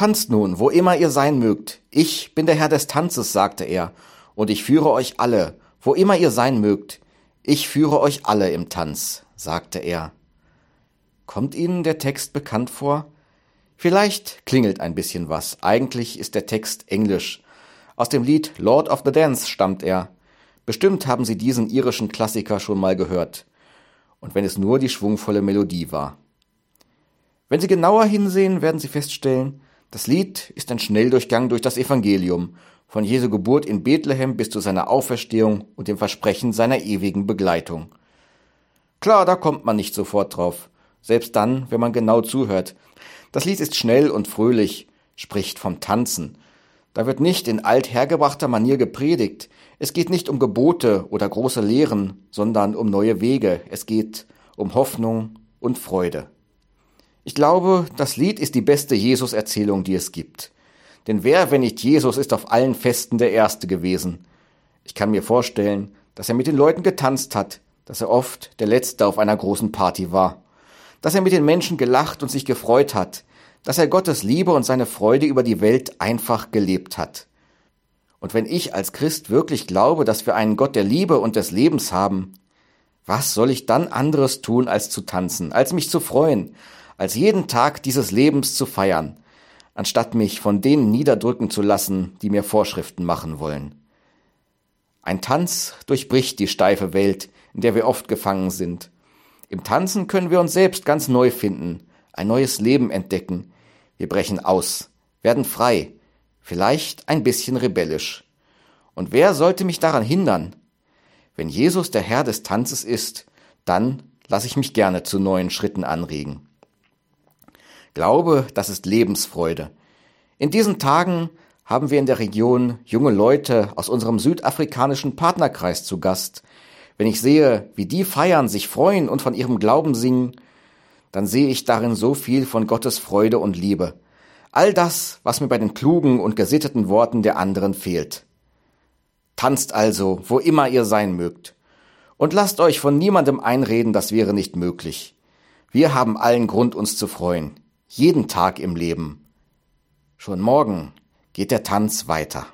Tanzt nun, wo immer ihr sein mögt. Ich bin der Herr des Tanzes, sagte er, und ich führe euch alle, wo immer ihr sein mögt. Ich führe euch alle im Tanz, sagte er. Kommt Ihnen der Text bekannt vor? Vielleicht klingelt ein bisschen was. Eigentlich ist der Text englisch. Aus dem Lied Lord of the Dance stammt er. Bestimmt haben Sie diesen irischen Klassiker schon mal gehört. Und wenn es nur die schwungvolle Melodie war. Wenn Sie genauer hinsehen, werden Sie feststellen, das Lied ist ein Schnelldurchgang durch das Evangelium, von Jesu Geburt in Bethlehem bis zu seiner Auferstehung und dem Versprechen seiner ewigen Begleitung. Klar, da kommt man nicht sofort drauf, selbst dann, wenn man genau zuhört. Das Lied ist schnell und fröhlich, spricht vom Tanzen. Da wird nicht in althergebrachter Manier gepredigt. Es geht nicht um Gebote oder große Lehren, sondern um neue Wege. Es geht um Hoffnung und Freude. Ich glaube, das Lied ist die beste Jesus-Erzählung, die es gibt. Denn wer, wenn nicht Jesus, ist auf allen Festen der Erste gewesen? Ich kann mir vorstellen, dass er mit den Leuten getanzt hat, dass er oft der Letzte auf einer großen Party war, dass er mit den Menschen gelacht und sich gefreut hat, dass er Gottes Liebe und seine Freude über die Welt einfach gelebt hat. Und wenn ich als Christ wirklich glaube, dass wir einen Gott der Liebe und des Lebens haben, was soll ich dann anderes tun, als zu tanzen, als mich zu freuen, als jeden Tag dieses Lebens zu feiern, anstatt mich von denen niederdrücken zu lassen, die mir Vorschriften machen wollen. Ein Tanz durchbricht die steife Welt, in der wir oft gefangen sind. Im Tanzen können wir uns selbst ganz neu finden, ein neues Leben entdecken. Wir brechen aus, werden frei, vielleicht ein bisschen rebellisch. Und wer sollte mich daran hindern? Wenn Jesus der Herr des Tanzes ist, dann lasse ich mich gerne zu neuen Schritten anregen. Glaube, das ist Lebensfreude. In diesen Tagen haben wir in der Region junge Leute aus unserem südafrikanischen Partnerkreis zu Gast. Wenn ich sehe, wie die feiern, sich freuen und von ihrem Glauben singen, dann sehe ich darin so viel von Gottes Freude und Liebe. All das, was mir bei den klugen und gesitteten Worten der anderen fehlt. Tanzt also, wo immer ihr sein mögt. Und lasst euch von niemandem einreden, das wäre nicht möglich. Wir haben allen Grund, uns zu freuen jeden Tag im Leben. Schon morgen geht der Tanz weiter.